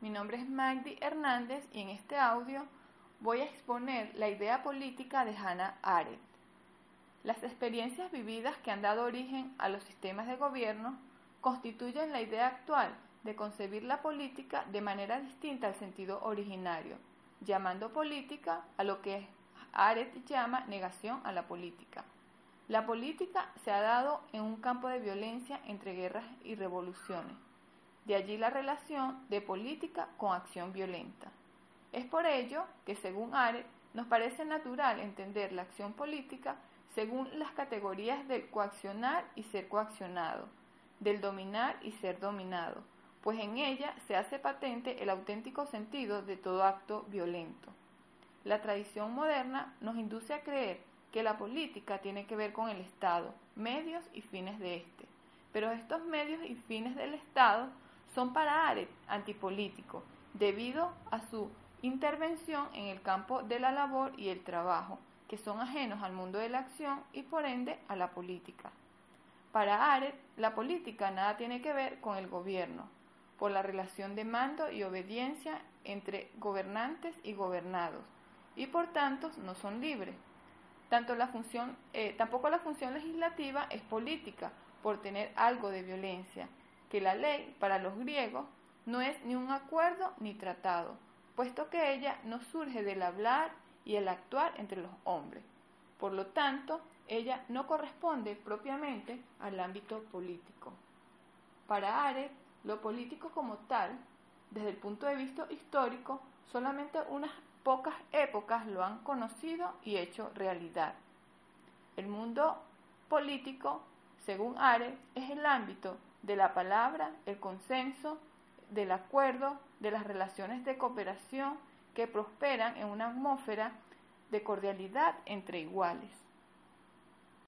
Mi nombre es Magdi Hernández y en este audio voy a exponer la idea política de Hannah Arendt. Las experiencias vividas que han dado origen a los sistemas de gobierno constituyen la idea actual de concebir la política de manera distinta al sentido originario, llamando política a lo que Arendt llama negación a la política. La política se ha dado en un campo de violencia entre guerras y revoluciones. De allí la relación de política con acción violenta. Es por ello que, según Arendt, nos parece natural entender la acción política según las categorías del coaccionar y ser coaccionado, del dominar y ser dominado, pues en ella se hace patente el auténtico sentido de todo acto violento. La tradición moderna nos induce a creer que la política tiene que ver con el Estado, medios y fines de éste. Pero estos medios y fines del Estado son para Arendt antipolíticos, debido a su intervención en el campo de la labor y el trabajo, que son ajenos al mundo de la acción y por ende a la política. Para Arendt, la política nada tiene que ver con el gobierno, por la relación de mando y obediencia entre gobernantes y gobernados, y por tanto no son libres. Tanto la función, eh, tampoco la función legislativa es política, por tener algo de violencia, que la ley para los griegos no es ni un acuerdo ni tratado, puesto que ella no surge del hablar y el actuar entre los hombres. Por lo tanto, ella no corresponde propiamente al ámbito político. Para Ares, lo político como tal, desde el punto de vista histórico, solamente unas pocas épocas lo han conocido y hecho realidad. El mundo político, según Ares, es el ámbito de la palabra, el consenso, del acuerdo, de las relaciones de cooperación que prosperan en una atmósfera de cordialidad entre iguales.